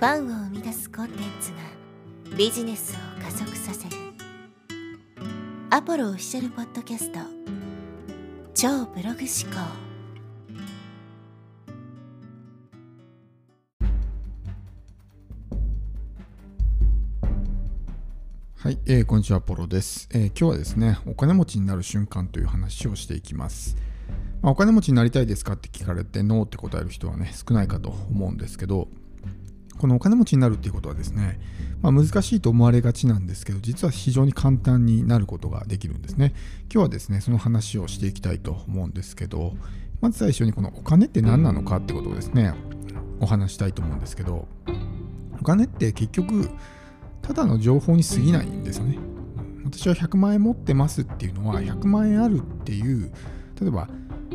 ファンを生み出すコンテンツがビジネスを加速させる。アポロオフィシャルポッドキャスト。超ブログ思考。はい、えー、こんにちは、ポロです、えー、今日はですね、お金持ちになる瞬間という話をしていきます。まあ、お金持ちになりたいですかって聞かれて、ノーって答える人はね、少ないかと思うんですけど、このお金持ちになるっていうことはですね、まあ、難しいと思われがちなんですけど、実は非常に簡単になることができるんですね。今日はですね、その話をしていきたいと思うんですけど、まず最初にこのお金って何なのかってことをですね、お話したいと思うんですけど、お金って結局、ただの情報に過ぎないんですよね。私は100万円持ってますっていうのは、100万円あるっていう、例えば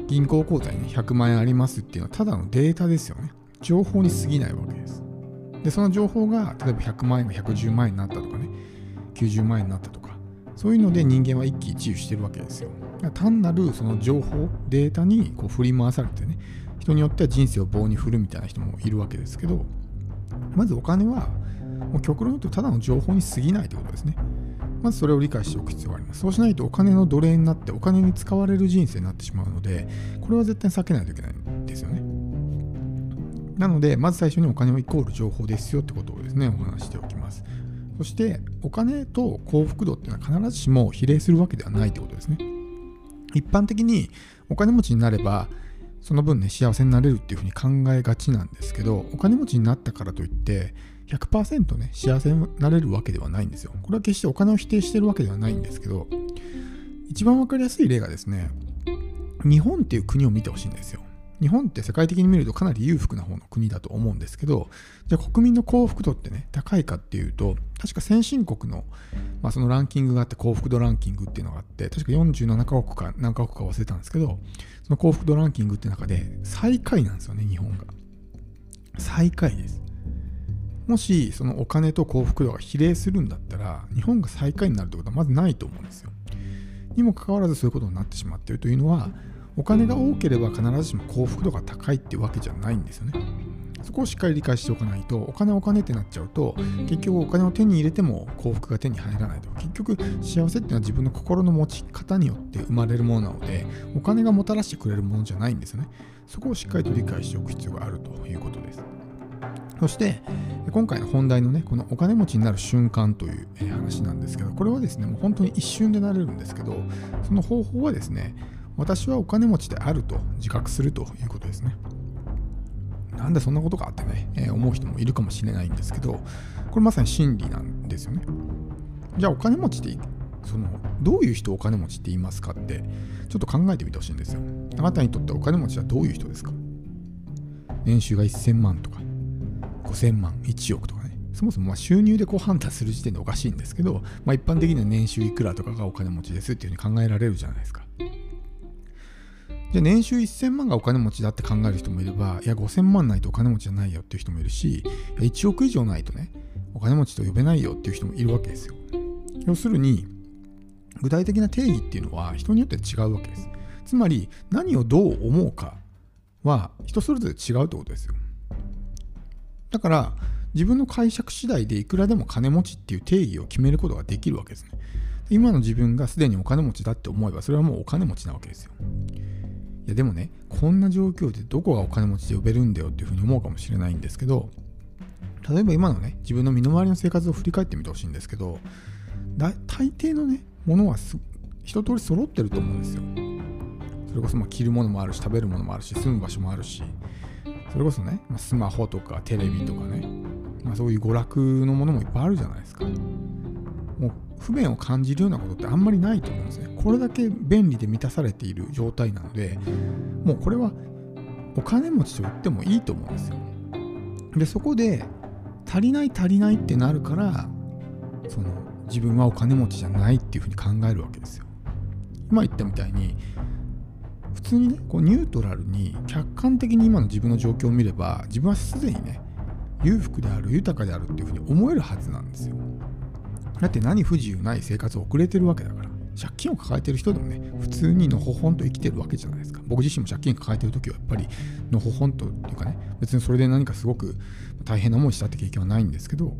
銀行口座に、100万円ありますっていうのはただのデータですよね。情報に過ぎないわけです。でその情報が例えば100万円が110万円になったとかね90万円になったとかそういうので人間は一喜一憂してるわけですよ。単なるその情報データにこう振り回されてね人によっては人生を棒に振るみたいな人もいるわけですけどまずお金はもう極論言うとただの情報に過ぎないということですね。まずそれを理解しておく必要があります。そうしないとお金の奴隷になってお金に使われる人生になってしまうのでこれは絶対避けないといけないんですよね。なので、まず最初にお金はイコール情報ですよってことをですね、お話しておきます。そして、お金と幸福度っていうのは必ずしも比例するわけではないってことですね。一般的にお金持ちになれば、その分ね、幸せになれるっていうふうに考えがちなんですけど、お金持ちになったからといって、100%ね、幸せになれるわけではないんですよ。これは決してお金を否定してるわけではないんですけど、一番わかりやすい例がですね、日本っていう国を見てほしいんですよ。日本って世界的に見るとかなり裕福な方の国だと思うんですけど、じゃあ国民の幸福度ってね、高いかっていうと、確か先進国の、まあ、そのランキングがあって幸福度ランキングっていうのがあって、確か47カ国か何カ国か忘れたんですけど、その幸福度ランキングって中で最下位なんですよね、日本が。最下位です。もしそのお金と幸福度が比例するんだったら、日本が最下位になるってことはまずないと思うんですよ。にもかかわらずそういうことになってしまっているというのは、お金が多ければ必ずしも幸福度が高いってわけじゃないんですよね。そこをしっかり理解しておかないとお金お金ってなっちゃうと結局お金を手に入れても幸福が手に入らないと。結局幸せっていうのは自分の心の持ち方によって生まれるものなのでお金がもたらしてくれるものじゃないんですよね。そこをしっかりと理解しておく必要があるということです。そして今回の本題のねこのお金持ちになる瞬間という話なんですけどこれはですねもう本当に一瞬でなれるんですけどその方法はですね私はお金持ちであると自覚するということですね。なんでそんなことかってね、えー、思う人もいるかもしれないんですけど、これまさに真理なんですよね。じゃあお金持ちってそのどういう人をお金持ちって言いますかってちょっと考えてみてほしいんですよ。あなたにとってお金持ちはどういう人ですか？年収が1000万とか5000万、1億とかね。そもそもま収入でこう判断する時点でおかしいんですけど、まあ、一般的には年収いくらとかがお金持ちですっていうふうに考えられるじゃないですか。じゃ年収1000万がお金持ちだって考える人もいれば、いや5000万ないとお金持ちじゃないよっていう人もいるし、1億以上ないとね、お金持ちと呼べないよっていう人もいるわけですよ。要するに、具体的な定義っていうのは人によって違うわけです。つまり、何をどう思うかは人それぞれ違うってことですよ。だから、自分の解釈次第でいくらでも金持ちっていう定義を決めることができるわけですね。今の自分がすでにお金持ちだって思えば、それはもうお金持ちなわけですよ。いやでもね、こんな状況でどこがお金持ちで呼べるんだよっていうふうに思うかもしれないんですけど、例えば今のね、自分の身の回りの生活を振り返ってみてほしいんですけど、大抵のね、ものは一通り揃ってると思うんですよ。それこそま着るものもあるし、食べるものもあるし、住む場所もあるし、それこそね、まスマホとかテレビとかね、まあ、そういう娯楽のものもいっぱいあるじゃないですか。不便を感じるようなことってあんまりないと思うんですね。これだけ便利で満たされている状態なので、もうこれはお金持ちと言ってもいいと思うんですよ。で、そこで足りない足りないってなるから、その自分はお金持ちじゃないっていうふうに考えるわけですよ。今言ったみたいに、普通にね、こうニュートラルに客観的に今の自分の状況を見れば、自分はすでにね、裕福である、豊かであるっていうふうに思えるはずなんですよ。だって何不自由ない生活を送れてるわけだから。借金を抱えてる人でもね普通にのほほんと生きてるわけじゃないですか。僕自身も借金抱えてる時はやっぱりのほほんとっていうかね別にそれで何かすごく大変な思いしたって経験はないんですけど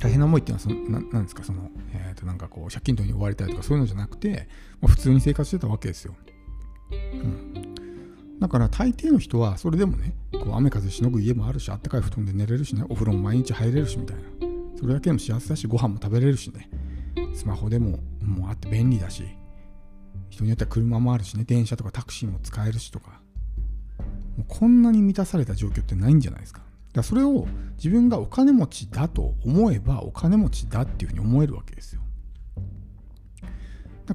大変な思いっていうのはそのなんですかその、えー、となんかこう借金取りに追われたりとかそういうのじゃなくて、まあ、普通に生活してたわけですよ、うん、だから大抵の人はそれでもねこう雨風しのぐ家もあるしあったかい布団で寝れるしねお風呂も毎日入れるしみたいな。それだけでも幸せだしご飯も食べれるしね。スマホでももうあって便利だし。人によっては車もあるしね。電車とかタクシーも使えるしとか。もうこんなに満たされた状況ってないんじゃないですか。だからそれを自分がお金持ちだと思えばお金持ちだっていうふうに思えるわけですよ。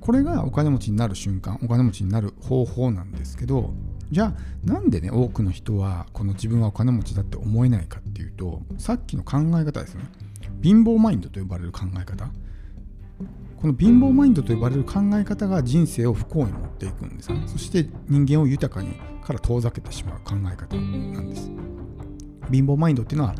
これがお金持ちになる瞬間お金持ちになる方法なんですけどじゃあなんでね多くの人はこの自分はお金持ちだって思えないかっていうとさっきの考え方ですよね。貧乏マインドと呼ばれる考え方。この貧乏マインドと呼ばれる考え方が人生を不幸に持っていくんですね。そして人間を豊かにから遠ざけてしまう考え方なんです。貧乏マインドっていうのは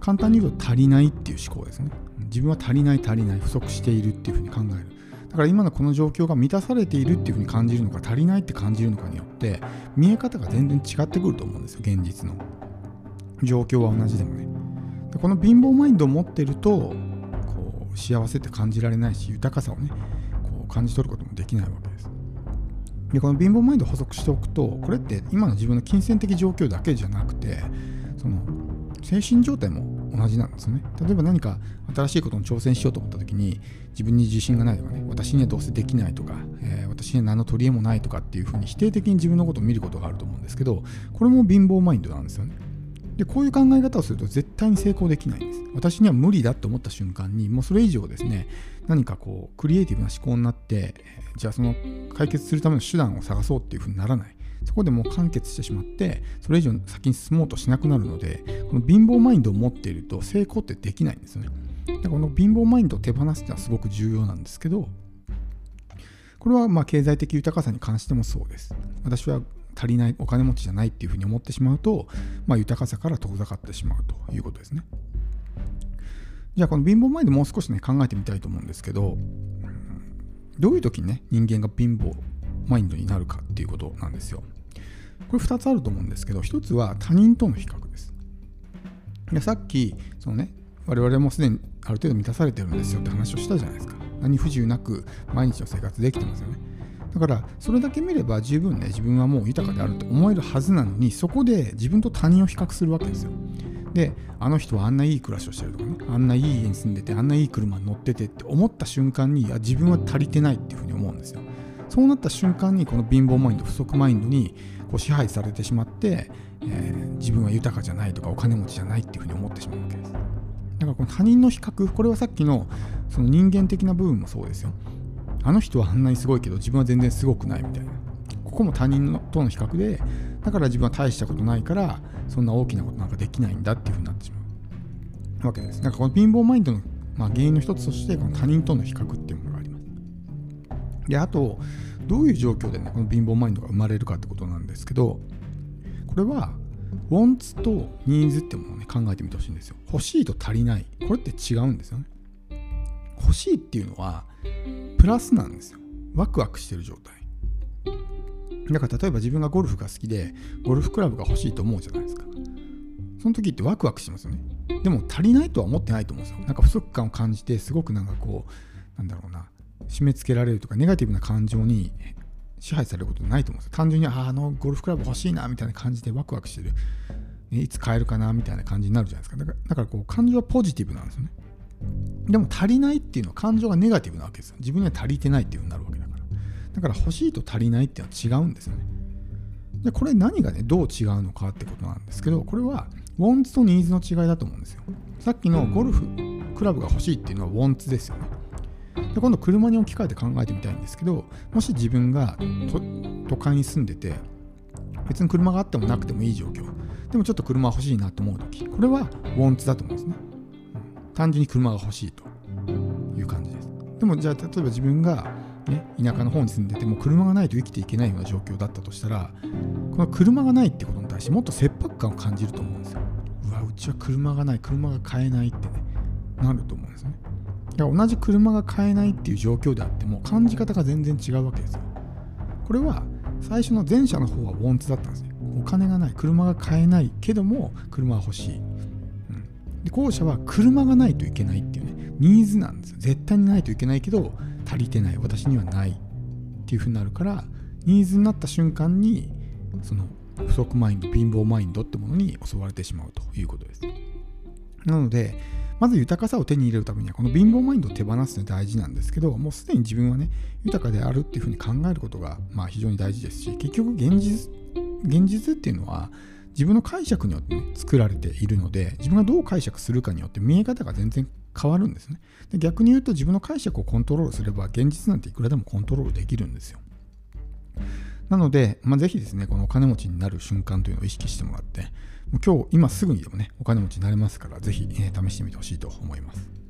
簡単に言うと足りないっていう思考ですね。自分は足りない足りない不足しているっていうふうに考える。だから今のこの状況が満たされているっていうふうに感じるのか足りないって感じるのかによって見え方が全然違ってくると思うんですよ現実の。状況は同じでもね。でこの貧乏マインドを持ってるとこう幸せって感じられないし豊かさをねこう感じ取ることもできないわけですでこの貧乏マインドを補足しておくとこれって今の自分の金銭的状況だけじゃなくてその精神状態も同じなんですよね。例えば何か新しいことに挑戦しようと思った時に自分に自信がないとかね私にはどうせできないとか、えー、私には何の取り柄もないとかっていうふうに否定的に自分のことを見ることがあると思うんですけどこれも貧乏マインドなんですよね。でこういう考え方をすると絶対に成功できないんです。私には無理だと思った瞬間にもうそれ以上ですね何かこうクリエイティブな思考になってじゃあその解決するための手段を探そうっていうふうにならない。そこでもう完結してしまってそれ以上先に進もうとしなくなるのでこの貧乏マインドを持っていると成功ってできないんですよねだからこの貧乏マインドを手放すっていうのはすごく重要なんですけどこれはまあ経済的豊かさに関してもそうです私は足りないお金持ちじゃないっていうふうに思ってしまうと、まあ、豊かさから遠ざかってしまうということですねじゃあこの貧乏マインドもう少しね考えてみたいと思うんですけどどういう時にね人間が貧乏マインドになるかっていうことなんですよ。これ2つあると思うんですけど、1つは他人との比較です。でさっき、そのね、我々もすでにある程度満たされてるんですよって話をしたじゃないですか。何不自由なく毎日の生活できてますよね。だからそれだけ見れば十分ね自分はもう豊かであると思えるはずなのにそこで自分と他人を比較するわけですよ。であの人はあんないい暮らしをしてるとかねあんないい家に住んでてあんないい車に乗っててって思った瞬間にいや自分は足りてないっていうふうに思うんですよ。そうなった瞬間にこの貧乏マインド不足マインドにこう支配されてしまって、えー、自分は豊かじゃないとかお金持ちじゃないっていうふうに思ってしまうわけですだからこの他人の比較これはさっきのその人間的な部分もそうですよあの人はあんなにすごいけど自分は全然すごくないみたいな。ここも他人との比較でだから自分は大したことないからそんな大きなことなんかできないんだっていうふうになってしまう。わけです。だかこの貧乏マインドの、まあ、原因の一つとしてこの他人との比較っていうものがあります。であとどういう状況でねこの貧乏マインドが生まれるかってことなんですけどこれはウォンツとニーズってものをね考えてみてほしいんですよ。欲しいと足りない。これって違うんですよね。欲しいっていうのはプラスなんですよ。ワクワクしてる状態。だから例えば自分がゴルフが好きでゴルフクラブが欲しいと思うじゃないですか。その時ってワクワクしますよね。でも足りないとは思ってないと思うんですよ。なんか不足感を感じてすごくなんかこうなんだろうな締め付けられるとかネガティブな感情に支配されることないと思うんですよ。単純にあのゴルフクラブ欲しいなみたいな感じでワクワクしてる。いつ買えるかなみたいな感じになるじゃないですか。だからだからこう感情はポジティブなんですよね。でも足りないっていうのは感情がネガティブなわけですよ。自分には足りてないっていうふうになるわけだから。だから欲しいと足りないっていうのは違うんですよね。でこれ何がねどう違うのかってことなんですけどこれはウォンツとニーズの違いだと思うんですよ。さっきのゴルフクラブが欲しいっていうのはウォンツですよね。で今度車に置き換えて考えてみたいんですけどもし自分が都会に住んでて別に車があってもなくてもいい状況。でもちょっと車欲しいなと思う時これはウォンツだと思うんですね、単純に車が欲しいという感じですでもじゃあ例えば自分が、ね、田舎の方に住んでても車がないと生きていけないような状況だったとしたらこの車がないってことに対してもっと切迫感を感じると思うんですようわうちは車がない車が買えないってねなると思うんですね同じ車が買えないっていう状況であっても感じ方が全然違うわけですよ。これは最初の前者の方はウォンツだったんですね。お金がない、車が買えないけども車は欲しい。で後者は車がないといけないっていうね、ニーズなんですよ。絶対にないといけないけど足りてない、私にはないっていうふうになるから、ニーズになった瞬間にその不足マインド、貧乏マインドってものに襲われてしまうということです。なので、まず豊かさを手に入れるためには、この貧乏マインドを手放すの大事なんですけど、もうすでに自分はね、豊かであるっていうふうに考えることが、まあ、非常に大事ですし、結局現実、現実っていうのは、自分の解釈によって、ね、作られているので、自分がどう解釈するかによって見え方が全然変わるんですね。で逆に言うと、自分の解釈をコントロールすれば、現実なんていくらでもコントロールできるんですよ。なので、まあ、ぜひですね、このお金持ちになる瞬間というのを意識してもらって、もう今日、今すぐにでもね、お金持ちになれますから、ぜひ、えー、試してみてほしいと思います。